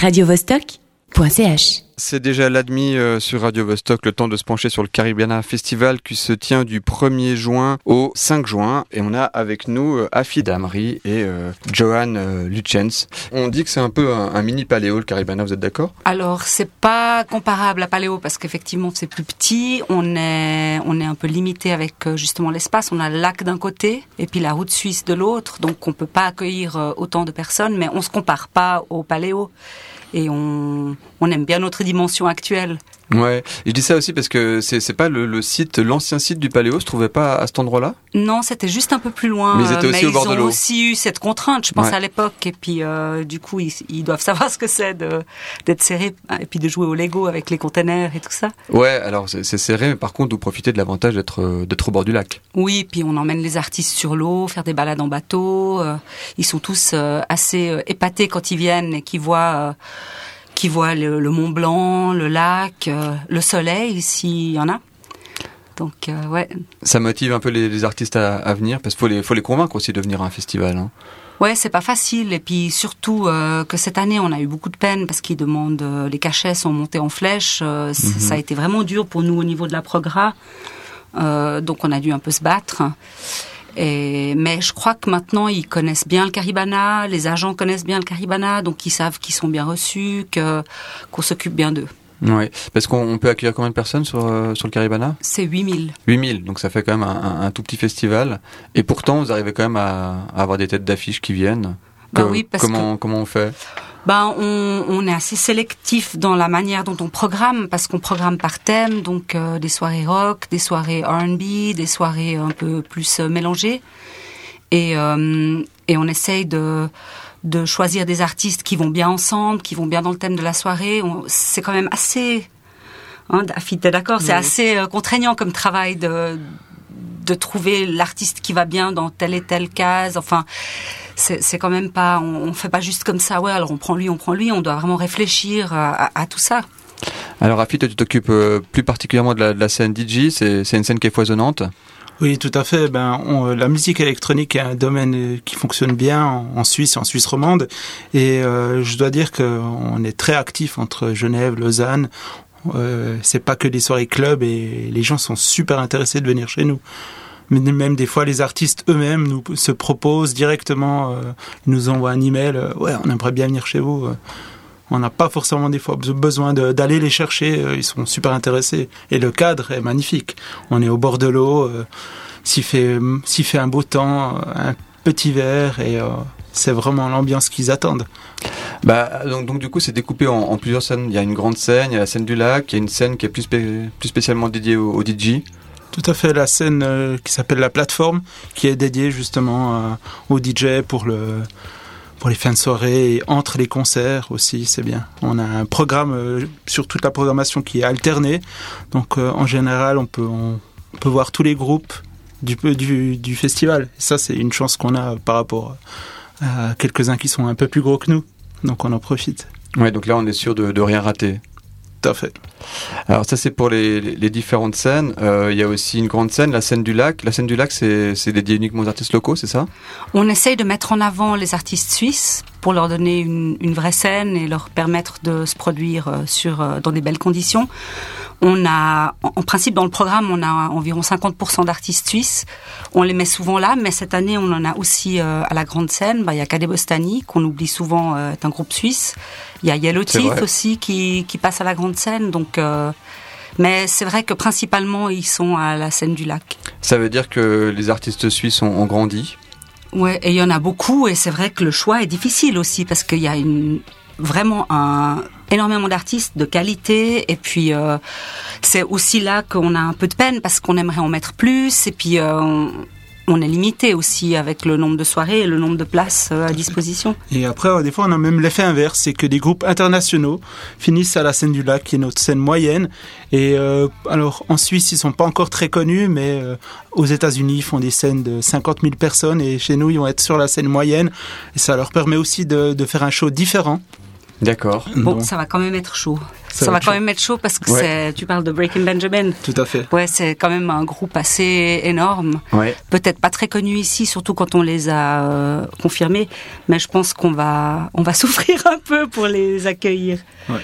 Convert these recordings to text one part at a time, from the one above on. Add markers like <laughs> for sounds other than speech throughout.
radiovostok.ch. C'est déjà l'admis euh, sur Radio Vostok, le temps de se pencher sur le Caribana Festival qui se tient du 1er juin au 5 juin. Et on a avec nous euh, Afid Amri et euh, Johan euh, Luchens. On dit que c'est un peu un, un mini paléo le Caribana, vous êtes d'accord? Alors, c'est pas comparable à Paléo parce qu'effectivement, c'est plus petit. On est, on est un peu limité avec justement l'espace. On a le lac d'un côté et puis la route suisse de l'autre. Donc, on peut pas accueillir autant de personnes, mais on se compare pas au Paléo. Et on, on aime bien notre dimension actuelle. Ouais, et je dis ça aussi parce que c'est pas le, le site, l'ancien site du Paléo se trouvait pas à cet endroit-là? Non, c'était juste un peu plus loin. Mais ils étaient aussi au bord de ont aussi eu cette contrainte, je pense, Ouais. à l'époque. Et puis, euh, du coup, ils, ils doivent savoir ce que c'est d'être serré hein, et puis de jouer au Lego avec les containers et tout ça. Ouais, alors c'est serré, mais par contre vous profitez de l'avantage d'être euh, d'être au bord du lac? Oui, puis on emmène les artistes sur l'eau, faire des balades en bateau. euh, ils sont tous assez épatés quand ils viennent et qu'ils voient, qu'ils voient le, le Mont Blanc, le lac, euh, le soleil, s'il y en a. Donc, euh, ouais. Ça motive un peu les, les artistes à, à venir parce qu'il faut les, faut les convaincre aussi de venir à un festival. Hein. Ouais, c'est pas facile. Et puis surtout euh, que cette année, on a eu beaucoup de peine parce qu'ils demandent, euh, les cachets sont montés en flèche. euh, c- Ça a été vraiment dur pour nous au niveau de la progra. Donc on a dû un peu se battre. Et, mais je crois que maintenant ils connaissent bien le Caribana, les agents connaissent bien le Caribana, donc ils savent qu'ils sont bien reçus, que qu'on s'occupe bien d'eux. Ouais, parce qu'on on peut accueillir combien de personnes sur, euh, sur le Caribana? C'est 8000. 8000, donc ça fait quand même un, un- un tout petit festival. Et pourtant, vous arrivez quand même à, à avoir des têtes d'affiche qui viennent. Bah Que- oui, parce comment, comment on fait? Ben, on, on est assez sélectif dans la manière dont on programme, parce qu'on programme par thème, donc euh, des soirées rock, des soirées R&B, des soirées un peu plus euh, mélangées, et, euh, et on essaye de de choisir des artistes qui vont bien ensemble, qui vont bien dans le thème de la soirée. On- C'est quand même assez, hein, t'es d'accord? C'est assez contraignant comme travail de de trouver l'artiste qui va bien dans telle et telle case. Enfin, c'est quand même pas, on, on fait pas juste comme ça. Ouais, alors on prend lui, on prend lui. On doit vraiment réfléchir à, à- à tout ça. Alors, Rafi, toi, tu t'occupes euh, plus particulièrement de la, de la scène DJ. C'est une scène qui est foisonnante. Oui, tout à fait. Ben, on- euh, la musique électronique est un domaine euh, qui fonctionne bien en, en Suisse, en Suisse romande, et euh, je dois dire qu'on est très actif entre Genève, Lausanne. Euh, c'est pas que des soirées club et les gens sont super intéressés de venir chez nous. Mais même des fois, les artistes eux-mêmes nous se proposent directement, euh, nous envoient un email. euh, ouais, on aimerait bien venir chez vous. euh. On n'a pas forcément des fois besoin d'aller les chercher. euh, Ils sont super intéressés. Et le cadre est magnifique. On est au bord de l'eau. euh, S'il fait, fait un beau temps, un petit verre et c'est vraiment l'ambiance qu'ils attendent. Bah, donc, donc du coup, c'est découpé en, plusieurs scènes. Il y a une grande scène, il y a la scène du lac, il y a une scène qui est plus, plus spécialement dédiée au, au DJ. Tout à fait la scène euh, qui s'appelle la plateforme, qui est dédiée justement euh, au DJ pour le pour les fins de soirée et entre les concerts aussi, c'est bien. On a un programme euh, sur toute la programmation qui est alterné, donc euh, en général on peut peut voir tous les groupes du du, du festival. Et ça c'est une chance qu'on a par rapport à quelques uns qui sont un peu plus gros que nous, donc on en profite. Ouais, donc là, on est sûr de, de rien rater. Tout à fait. Alors ça c'est pour les, les- différentes scènes. Euh, il y a aussi une grande scène, la scène du lac. La scène du lac c'est dédié uniquement aux artistes locaux, c'est ça? On essaye de mettre en avant les artistes suisses pour leur donner une, une vraie scène et leur permettre de se produire euh, sur euh, dans des belles conditions. On a, en principe, dans le programme, on a environ 50% d'artistes suisses. On les met souvent là, mais cette année, on en a aussi euh, à la grande scène. Bah, Il y a Cadet Bostani, qu'on oublie souvent, euh, est un groupe suisse. Il y a Yellow Teeth aussi qui, qui passe à la grande scène. Donc, euh, mais c'est vrai que principalement, ils sont à la scène du lac. Ça veut dire que les artistes suisses ont, ont grandi? Ouais, et il y en a beaucoup, et c'est vrai que le choix est difficile aussi parce qu'il y a une vraiment un énormément d'artistes de qualité, et puis euh, c'est aussi là qu'on a un peu de peine parce qu'on aimerait en mettre plus, et puis euh, on est limité aussi avec le nombre de soirées et le nombre de places euh, à disposition. Et après, euh, des fois, on a même l'effet inverse, c'est que des groupes internationaux finissent à la scène du lac, qui est notre scène moyenne. Et euh, alors, en Suisse, ils sont pas encore très connus, mais aux États-Unis, ils font des scènes de 50 000 personnes, et chez nous, ils vont être sur la scène moyenne. Et ça leur permet aussi de faire un show différent. D'accord. Bon, Donc, ça va quand même être chaud. Ça, va, quand même être chaud parce que tu parles de Breaking Benjamin. Tout à fait. Ouais, c'est quand même un groupe assez énorme. Ouais. Peut-être pas très connu ici, surtout quand on les a euh, confirmés, mais je pense qu'on va, on va <laughs> souffrir un peu pour les accueillir. Ouais.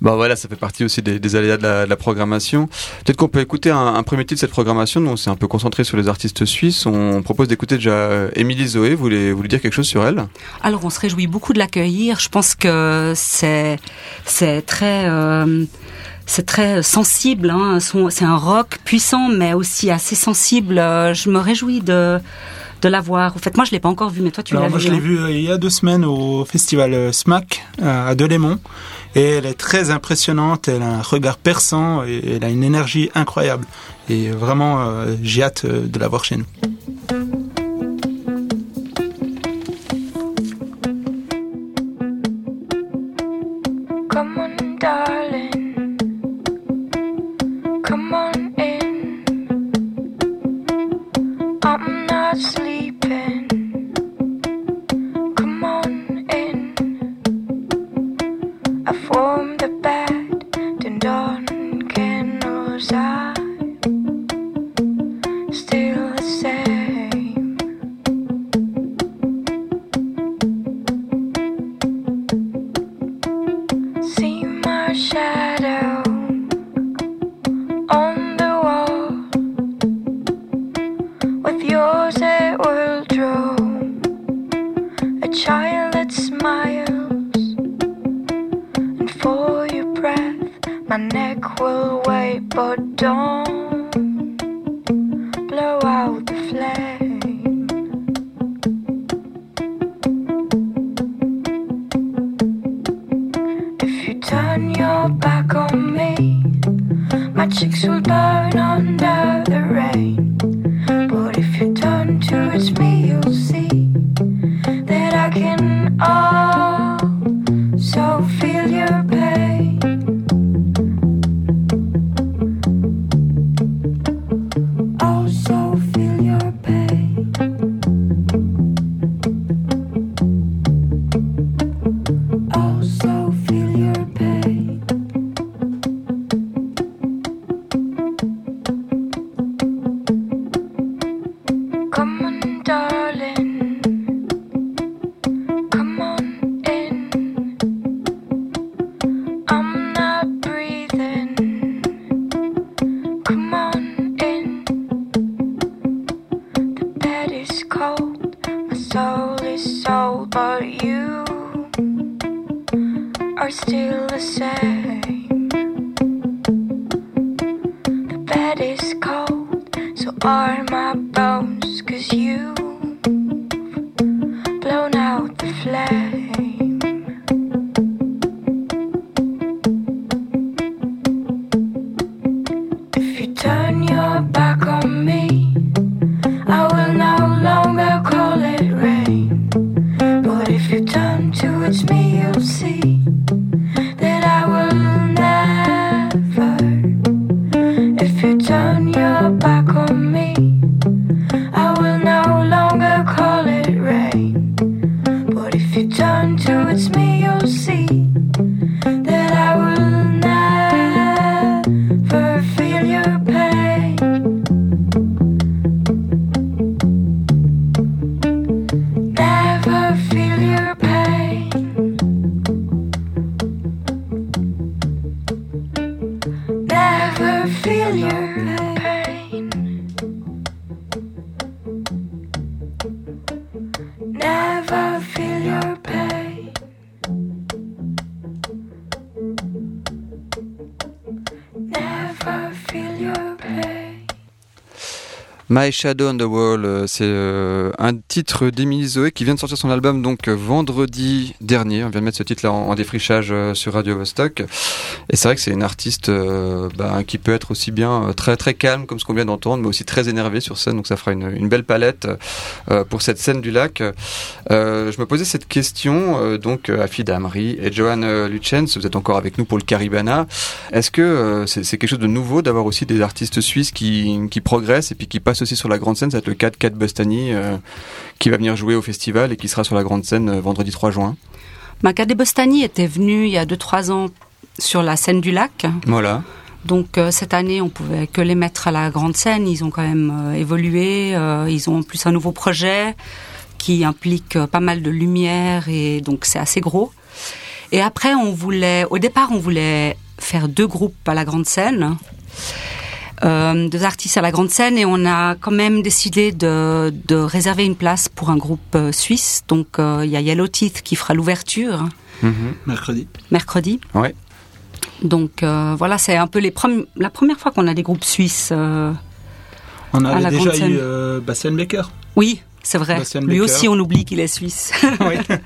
Bon voilà, ça fait partie aussi des, aléas de la, programmation. Peut-être qu'on peut écouter un, premier titre de cette programmation. Nous, on s'est un peu concentré sur les artistes suisses. On propose d'écouter déjà euh, Émilie Zoé. Vous voulez, vous voulez dire quelque chose sur elle? Alors, on se réjouit beaucoup de l'accueillir. Je pense que c'est c'est très euh, c'est très sensible. Hein. C'est un rock puissant, mais aussi assez sensible. Euh, je me réjouis de de la voir. En fait, moi, je l'ai pas encore vu, mais toi, tu l'as vu. Moi, je l'ai hein. vu il y a deux semaines au festival SMAC à Delémont. Et elle est très impressionnante, elle a un regard perçant et elle a une énergie incroyable. Et vraiment, euh, j'ai hâte euh, de la voir chez nous. neck will wait, but don't blow out the flame. I feel your pain. My Shadow on the Wall, euh, c'est euh, un titre d'Emily Zoé qui vient de sortir son album donc euh, vendredi dernier. On vient de mettre ce titre-là en, défrichage sur Radio Vostok. Et c'est vrai que c'est une artiste bah, qui peut être aussi bien très très calme comme ce qu'on vient d'entendre, mais aussi très énervée sur scène. Donc ça fera une, une belle palette pour cette scène du lac. je me posais cette question donc à Fida Amri et Johan Luchens. Vous êtes encore avec nous pour le Caribana. Est-ce que c'est quelque chose de nouveau d'avoir aussi des artistes suisses qui, qui progressent et puis qui passent aussi sur la grande scène, ça va être le cas de Kat Bustani qui va venir jouer au festival et qui sera sur la grande scène euh, vendredi 3 juin. Kat Bustani était venu il y a 2-3 ans sur la scène du lac. Voilà. Donc euh, cette année, on pouvait que les mettre à la grande scène. Ils ont quand même euh, évolué. Euh, ils ont en plus un nouveau projet qui implique pas mal de lumière et donc c'est assez gros. Et après, on voulait, au départ, on voulait faire deux groupes à la grande scène. Euh, deux artistes à la grande scène et on a quand même décidé de, de réserver une place pour un groupe suisse. Donc il y a Yellow Teeth qui fera l'ouverture. Mm-hmm. Mercredi. Mercredi. Ouais. Donc euh, voilà, c'est un peu les la première fois qu'on a des groupes suisses. Euh, on avait déjà eu euh, Bastien Becker. Oui, c'est vrai. Lui aussi, on oublie qu'il est suisse. <laughs> oui. <laughs>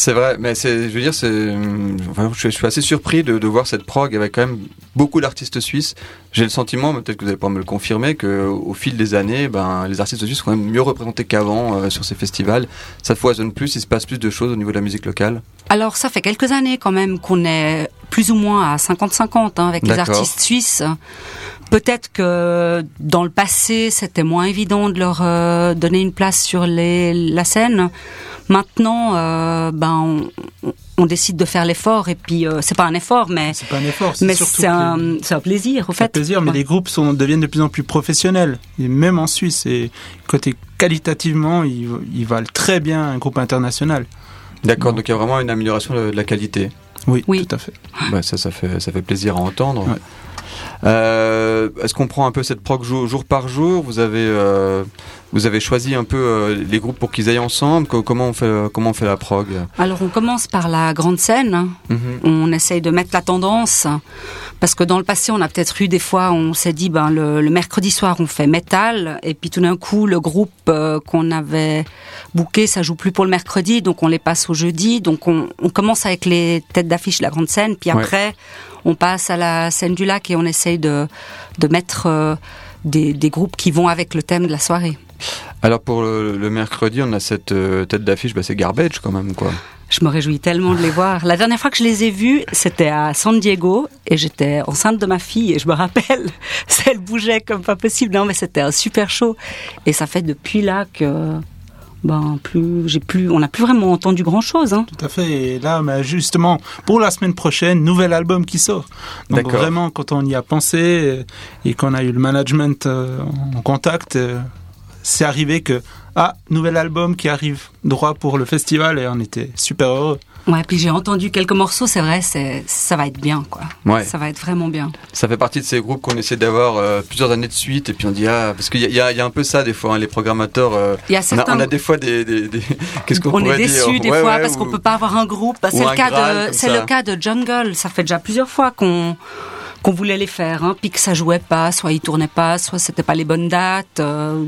C'est vrai, mais c'est, je veux dire, c'est, je, suis assez surpris de, voir cette prog avec quand même beaucoup d'artistes suisses. J'ai le sentiment, peut-être que vous allez pas me le confirmer, que au fil des années, ben, les artistes suisses sont quand même mieux représentés qu'avant euh, sur ces festivals. Ça foisonne plus, il se passe plus de choses au niveau de la musique locale. Alors, ça fait quelques années quand même qu'on est plus ou moins à 50-50 hein, avec les artistes suisses. Peut-être que dans le passé, c'était moins évident de leur euh, donner une place sur les, la scène. Maintenant, euh, ben, on, décide de faire l'effort et puis euh, c'est pas un effort, mais c'est pas un effort, mais c'est un, un, plaisir au fait. Un plaisir, mais les groupes sont, deviennent de plus en plus professionnels. Et même en Suisse, et côté qualitativement, ils, ils valent très bien un groupe international. D'accord, donc il y a vraiment une amélioration de la qualité. Oui, oui. tout à fait. Bah, ça, ça fait, ça fait plaisir à entendre. Euh, Est-ce qu'on prend un peu cette prog jour, jour par jour? Vous avez euh, vous avez choisi un peu euh, les groupes pour qu'ils aillent ensemble. Comment on fait comment on fait la prog? Alors on commence par la grande scène. Mhm. On essaye de mettre la tendance parce que dans le passé on a peut-être eu des fois on s'est dit ben le, mercredi soir on fait métal et puis tout d'un coup le groupe euh, qu'on avait booké ça joue plus pour le mercredi donc on les passe au jeudi. Donc on, on commence avec les têtes d'affiche de la grande scène puis après on passe à la scène du lac et on essaye de, de mettre euh, des, des, groupes qui vont avec le thème de la soirée. Alors pour le, mercredi, on a cette euh, tête d'affiche, bah c'est Garbage quand même quoi. Je me réjouis tellement de les voir. La dernière fois que je les ai vus, c'était à San Diego et j'étais enceinte de ma fille et je me rappelle, <laughs> elle bougeait comme pas possible. Non mais c'était un super show et ça fait depuis là que ben plus j'ai plus on n'a plus vraiment entendu grand chose hein. tout à fait. Et là mais justement pour la semaine prochaine nouvel album qui sort. Donc vraiment quand on y a pensé et qu'on a eu le management euh, en contact euh, c'est arrivé que ah nouvel album qui arrive droit pour le festival et on était super heureux Ouais, puis j'ai entendu quelques morceaux, c'est vrai, c'est ça va être bien, quoi. Ouais. Ça va être vraiment bien. Ça fait partie de ces groupes qu'on essaie d'avoir euh, plusieurs années de suite, et puis on dit ah parce qu'il y, y, a un peu ça des fois, hein, les programmateurs. Euh, y a certains... on, a, des fois des, des, des... <laughs> qu'est-ce qu'on pourrait dire On est déçu des fois parce qu'on peut pas avoir un groupe. C'est le cas de c'est le cas de Jungle. Ça fait déjà plusieurs fois qu'on qu'on voulait les faire, hein, puis que ça jouait pas, soit ils tournaient pas, soit c'était pas les bonnes dates. Euh,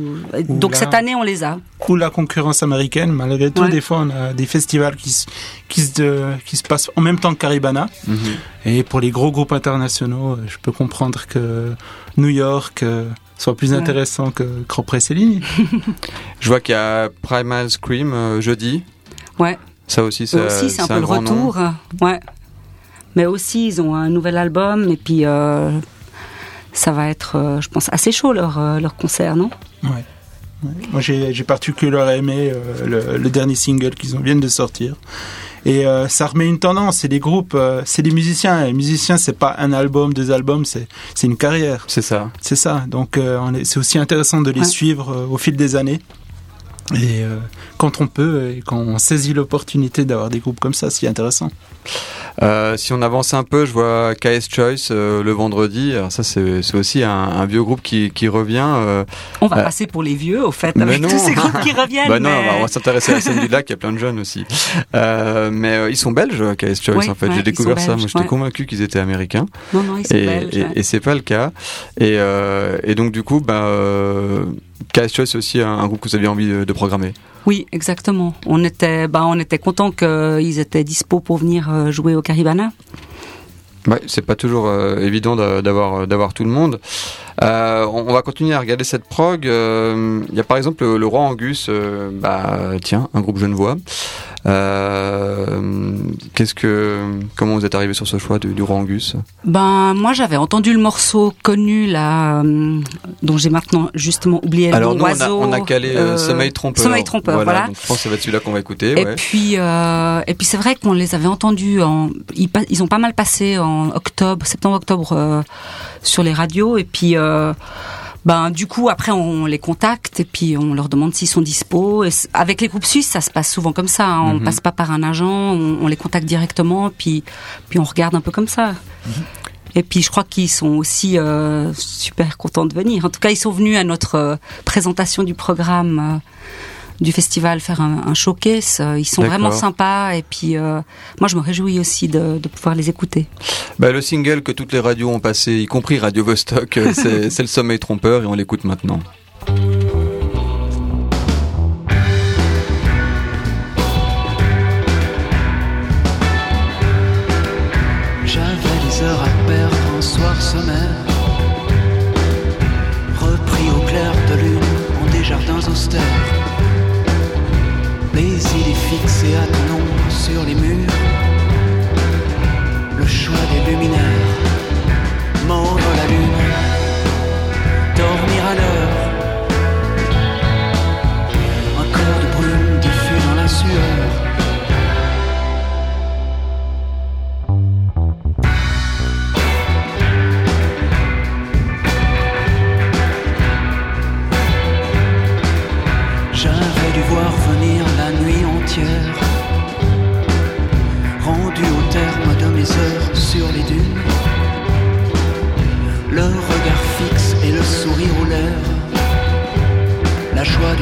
donc cette année, on les a. Ou la concurrence américaine, malgré tout, des fois, on a des festivals qui, qui, se, qui se passent en même temps que Caribana. Mhm. Et pour les gros groupes internationaux, je peux comprendre que New York euh, soit plus intéressant que Grand Prix <laughs> je vois qu'il y a Primal Scream euh, jeudi. Ouais. Ça aussi, c'est un, peu le retour. Ouais. Mais aussi, ils ont un nouvel album et puis euh, ça va être, euh, je pense, assez chaud leur, euh, leur concert, non? Ouais. Moi, j'ai particulièrement aimé le, dernier single qu'ils viennent de sortir. Et ça remet une tendance. C'est des groupes, c'est des musiciens. Les musiciens, c'est pas un album, deux albums, c'est une carrière. C'est ça. C'est ça. Donc, c'est aussi intéressant de les suivre au fil des années. Et quand on peut, et quand on saisit l'opportunité d'avoir des groupes comme ça, c'est intéressant. Euh, si on avance un peu, je vois KS Choice euh, le vendredi. Alors ça, c'est aussi un, un, vieux groupe qui, qui revient. Euh, on va passer pour les vieux, au fait, avec tous ces groupes qui <laughs> reviennent. bah non, on va s'intéresser à la scène du lac. Il y a plein de jeunes aussi. mais ils sont belges, KS Choice. en fait, j'ai découvert ça. Moi, j'étais convaincu qu'ils étaient américains. Non, non, ils sont et, belges. Et, et c'est pas le cas. Et, et donc du coup, bah, KS Choice, c'est aussi un, groupe que vous aviez envie de, de programmer. Oui, exactement. On était, bah, on était content qu'ils étaient dispo pour venir euh, jouer au Caribana. Ouais, c'est pas toujours euh, évident d'avoir d'avoir tout le monde. Euh, on, va continuer à regarder cette prog. Il y a par exemple le, Roi Angus, bah tiens, un groupe genevois. Euh, qu'est-ce que, comment vous êtes arrivé sur ce choix du, du Rangus Ben moi j'avais entendu le morceau connu là, euh, dont j'ai maintenant justement oublié le Alors nom. nous, on a, Oiseau, on a calé euh, euh, Sommeil Trompeur. Sommeil Trompeur, voilà. Donc, je pense que ça va être celui-là qu'on va écouter. Et ouais. puis euh, et puis c'est vrai qu'on les avait entendus en ils, ils ont pas mal passé en octobre, septembre octobre euh, sur les radios. Et puis euh, ben du coup après on les contacte et puis on leur demande s'ils sont dispo. Et avec les groupes suisses ça se passe souvent comme ça hein. on Mhm. passe pas par un agent on, on les contacte directement puis puis on regarde un peu comme ça. Et puis je crois qu'ils sont aussi euh, super contents de venir. En tout cas ils sont venus à notre euh, présentation du programme euh, du festival faire un, un showcase Euh, ils sont vraiment sympas et puis euh, moi je me réjouis aussi de, de pouvoir les écouter Bah, le single que toutes les radios ont passé, y compris Radio Vostok, euh, c'est <laughs> c'est le Sommeil Trompeur et on l'écoute maintenant.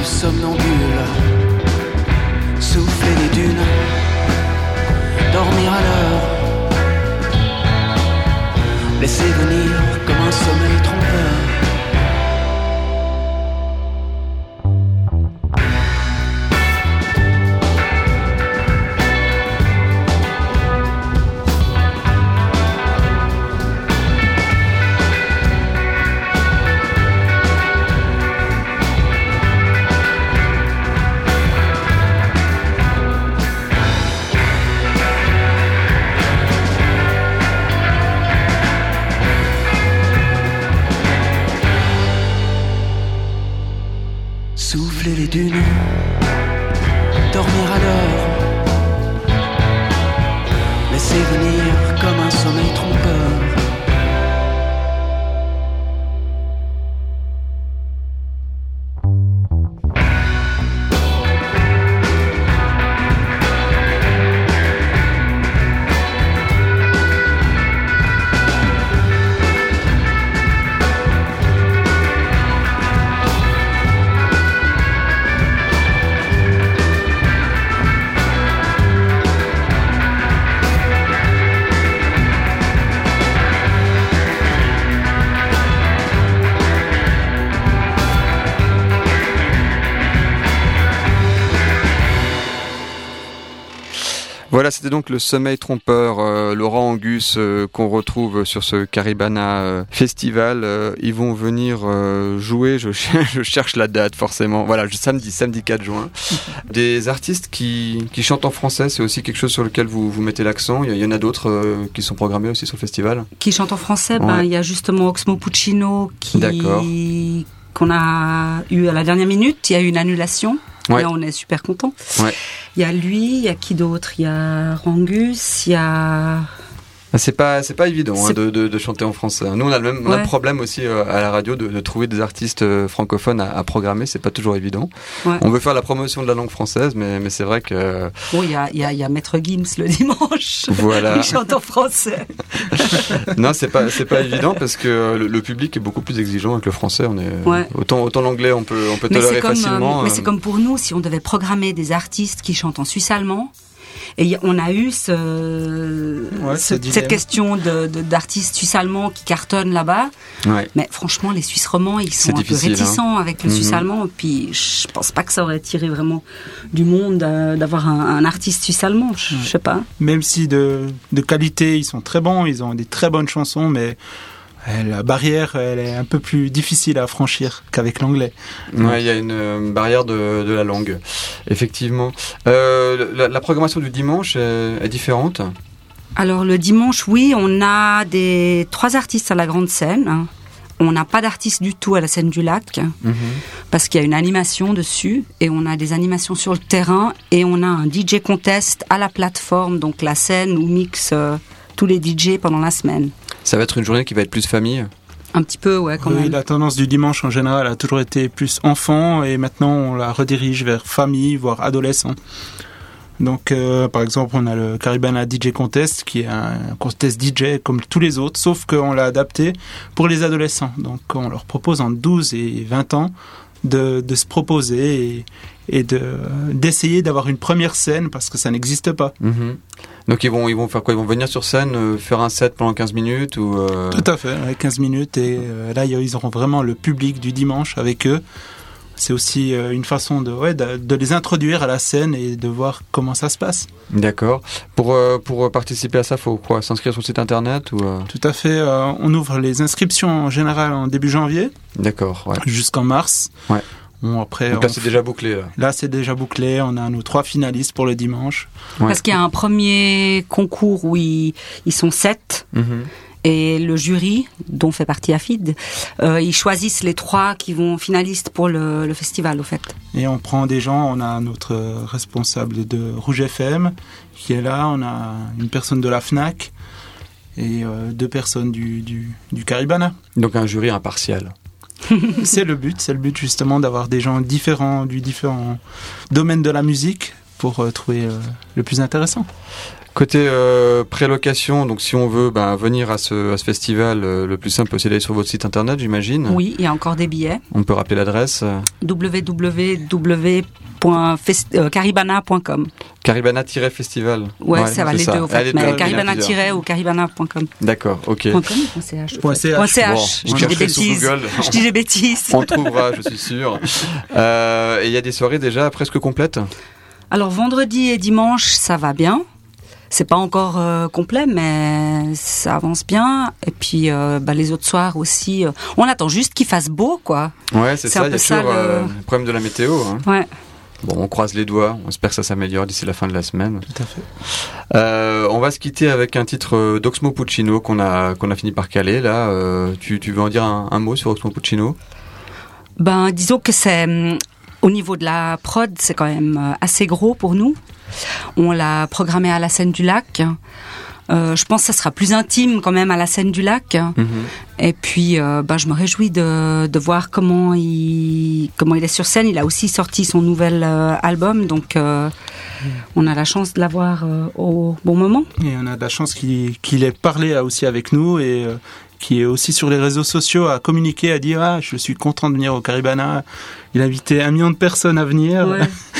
Somnambule. Souffler les dunes. Dormir à l'heure. Laisser venir Voilà, c'était donc le Sommeil Trompeur, euh, Laurent Angus, euh, qu'on retrouve sur ce Caribana euh, Festival. Euh, ils vont venir jouer, je, cher- <laughs> je cherche la date forcément, voilà, samedi, samedi 4 juin. <laughs> Des artistes qui, qui chantent en français, c'est aussi quelque chose sur lequel vous, vous mettez l'accent. Il y, en a d'autres qui sont programmés aussi sur le festival. qui chante en français, ben, Ouais. il y a justement Oxmo Puccino qui qu'on a eu à la dernière minute. Il y a eu une annulation. Ouais. Là, on est super content. Ouais. Il y a lui, il y a qui d'autre? Il y a Rangus, il y a C'est pas, c'est pas évident hein, de, de, de chanter en français. Nous, on a le même, on a problème aussi euh, à la radio de, de trouver des artistes euh, francophones à, à programmer. C'est pas toujours évident. Ouais. On veut faire la promotion de la langue française, mais, mais c'est vrai que bon, il y a, y a, y a Maître Gims le dimanche. voilà. Il chante en français. <laughs> non, c'est pas, c'est pas évident parce que euh, le, le public est beaucoup plus exigeant avec le français. On est Ouais. autant, autant l'anglais, on peut, on peut Mais tolérer c'est comme, facilement. euh, mais c'est comme pour nous, si on devait programmer des artistes qui chantent en suisse-allemand. Et on a eu ce, Ouais, ce- ce dilemme. cette question de, de- d'artistes suisse-allemands qui cartonnent là-bas. ouais. Mais franchement, les Suisses romands, ils sont un peu réticents avec le Mhm. suisse allemand. Et puis, je pense pas que ça aurait tiré vraiment du monde euh, d'avoir un, un artiste suisse allemand. Je je sais pas. Même si de, de qualité, ils sont très bons, ils ont des très bonnes chansons, mais la barrière, elle est un peu plus difficile à franchir qu'avec l'anglais. Ouais, il y a une euh, barrière de, de, la langue, effectivement. Euh, la, programmation du dimanche est, différente? Alors le dimanche, oui, on a des trois artistes à la grande scène. On n'a pas d'artistes du tout à la scène du lac mhm. parce qu'il y a une animation dessus et on a des animations sur le terrain et on a un DJ contest à la plateforme, donc la scène où mix euh, tous les DJ pendant la semaine. Ça va être une journée qui va être plus famille? Un petit peu, ouais, quand oui, même. La tendance du dimanche en général a toujours été plus enfant et maintenant on la redirige vers famille, voire adolescent. Donc, euh, par exemple, on a le Caribana DJ Contest, qui est un contest DJ comme tous les autres, sauf qu'on l'a adapté pour les adolescents. Donc, on leur propose en 12 et 20 ans de, de se proposer et, et de d'essayer d'avoir une première scène parce que ça n'existe pas. Mhm. Donc ils vont ils vont faire quoi? Ils vont venir sur scène euh, faire un set pendant 15 minutes ou euh... Tout à fait, 15 minutes et euh, là ils auront vraiment le public du dimanche avec eux c'est aussi une façon de, ouais, de, les introduire à la scène et de voir comment ça se passe. D'accord. Pour, pour participer à ça, faut quoi? S'inscrire sur le site internet ou? Tout à fait. on ouvre les inscriptions en général en début janvier. D'accord. Ouais. Jusqu'en mars. Ouais. Bon, après, Donc là, c'est déjà bouclé. Là, c'est déjà bouclé. On a nos trois finalistes pour le dimanche. Parce qu'il y a un premier concours où ils, sont sept. Mm-hmm. Et le jury, dont fait partie AFID, euh, ils choisissent les trois qui vont finalistes pour le, le, festival, au fait. Et on prend des gens, on a notre responsable de Rouge FM qui est là, on a une personne de la FNAC et euh, deux personnes du, du, du Caribana. Donc un jury impartial. <laughs> c'est le but, c'est le but justement d'avoir des gens différents du différent domaine de la musique pour euh, trouver euh, le plus intéressant. Côté euh, prélocation, donc si on veut ben, venir à ce, à ce festival, euh, le plus simple c'est d'aller sur votre site internet, j'imagine. Oui, il y a encore des billets. On peut rappeler l'adresse www.caribana.com. Caribana-festival. Ouais, ça va les deux, au fait. Mais caribana- ou caribana.com. D'accord, ok. .ch? je dis des bêtises. Je dis des bêtises. On trouvera, je suis sûr. Euh, et il y a des soirées déjà presque complètes? Alors vendredi et dimanche, ça va bien. C'est pas encore euh, complet, mais ça avance bien. Et puis euh, bah, les autres soirs aussi, euh, on attend juste qu'il fasse beau, quoi. Ouais, c'est ça. Il y a toujours le... problème de la météo. Hein. Ouais. Bon, on croise les doigts. On espère que ça s'améliore d'ici la fin de la semaine. Tout à fait. on va se quitter avec un titre d'Oxmo Puccino qu'on a qu'on a fini par caler. Là, tu, tu veux en dire un, un mot sur Oxmo Puccino? Ben, disons que c'est hum, au niveau de la prod, c'est quand même assez gros pour nous. On l'a programmé à la scène du lac. Euh, je pense que ça sera plus intime quand même à la scène du lac. Mhm. Et puis, euh, bah, je me réjouis de, de, voir comment il, comment il est sur scène. Il a aussi sorti son nouvel euh, album, donc on a la chance de l'avoir au bon moment. Et on a de la chance qu'il qu'il ait parlé aussi avec nous et qui est aussi sur les réseaux sociaux à communiquer, à dire ah je suis content de venir au Caribana. Il a invité un million de personnes à venir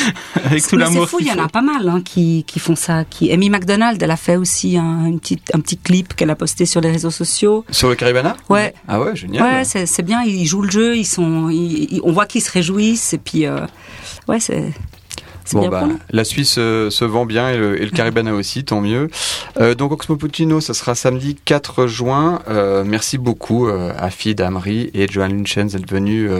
<laughs> avec tout l'amour. C'est fou, il y en a pas mal hein, qui, qui font ça. Qui Amy McDonald, elle a fait aussi un, une petite, un petit clip qu'elle a posté sur les réseaux sociaux. Sur le Caribana? Ouais. Ah ouais, génial. Ouais, c'est bien. Ils jouent le jeu, ils sont, on voit qu'ils se réjouissent et puis euh, ouais c'est Bon, bah, la Suisse euh, se vend bien et le, Caribana aussi, tant mieux. Euh, donc Oxmo Puccino, ça sera samedi 4 juin. Euh, merci beaucoup à Fid, Amri et Johan Lunchen d'être venus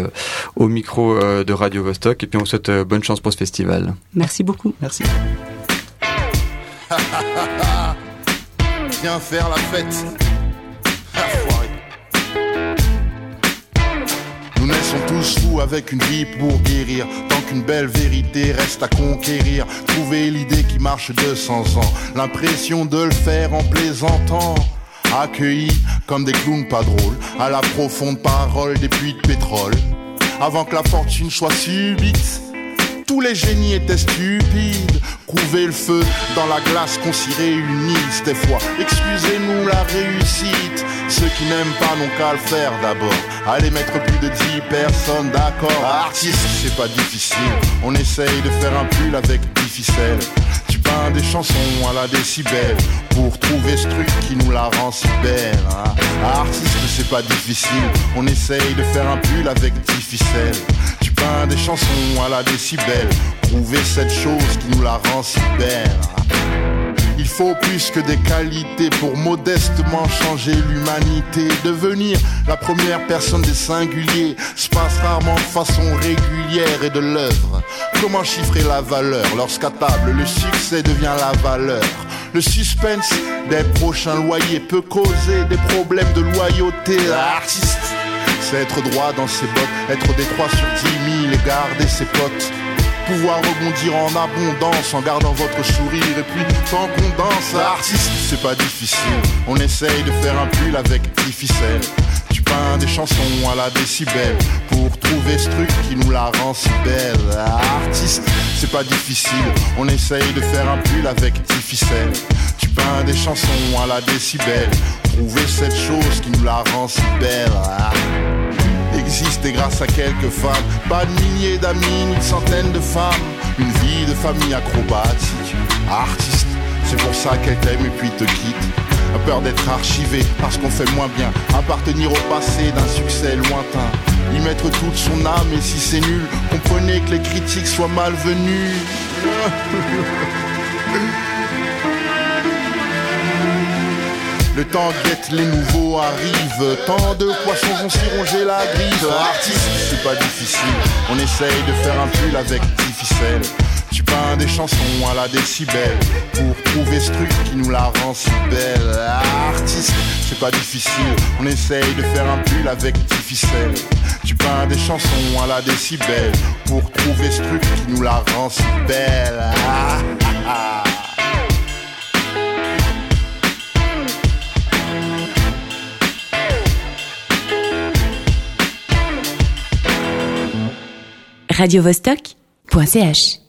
au micro de Radio Vostok. Et puis on vous souhaite bonne chance pour ce festival. Merci beaucoup. Merci. <laughs> Viens faire la fête. Naissons tous fous avec une vie pour guérir une belle vérité reste à conquérir. Trouver l'idée qui marche de 100 ans, l'impression de le faire en plaisantant. Accueillis comme des clowns pas drôles, à la profonde parole des puits de pétrole. Avant que la fortune soit subite, tous les génies étaient stupides. Couver le feu dans la glace qu'on s'y réunisse des fois. Excusez-nous la réussite. Ceux qui n'aiment pas n'ont qu'à le faire d'abord. Allez mettre plus de 10 personnes d'accord. Artiste, c'est pas difficile. On essaye de faire un pull avec 10 ficelles. Tu peins des chansons à la décibelle pour trouver ce truc qui nous la rend si belle. Hein. Artiste, c'est pas difficile. On essaye de faire un pull avec 10 ficelles. Des chansons à la décibelle. Trouver cette chose qui nous la rend si belle. Il faut plus que des qualités pour modestement changer l'humanité. Devenir la première personne des singuliers se passe rarement de façon régulière et de l'œuvre. Comment chiffrer la valeur lorsqu'à table le succès devient la valeur? Le suspense des prochains loyers peut causer des problèmes de loyauté. L'artiste, être droit dans ses bottes, être des trois sur dix mille et garder ses potes. Pouvoir rebondir en abondance en gardant votre sourire et puis tant qu'on danse, artiste, c'est pas difficile. On essaye de faire un pull avec difficile. Tu peins des chansons à la décibel pour trouver ce truc qui nous la rend si belle. Artiste, c'est pas difficile. On essaye de faire un pull avec difficile. Tu des chansons à la décibel. Trouver cette chose qui nous la rend si belle. Ah. Existe et grâce à quelques femmes, pas de milliers d'amis, ni de centaines de femmes. Une vie de famille acrobatique. Artiste, c'est pour ça qu'elle t'aime et puis te quitte a peur d'être archivé parce qu'on fait moins bien, appartenir au passé d'un succès lointain, y mettre toute son âme et si c'est nul, comprenez que les critiques soient malvenues. <laughs> Le temps guette, les nouveaux arrivent. Tant de poissons vont s'y ronger la griffe. Artiste, c'est pas difficile. On essaye de faire un pull avec difficile. Tu peins des chansons à la décibel pour trouver ce truc qui nous la rend si belle. Artiste, c'est pas difficile. On essaye de faire un pull avec difficile. Tu peins des chansons à la décibel pour trouver ce truc qui nous la rend si belle. Ah, ah, ah. radiovostok.ch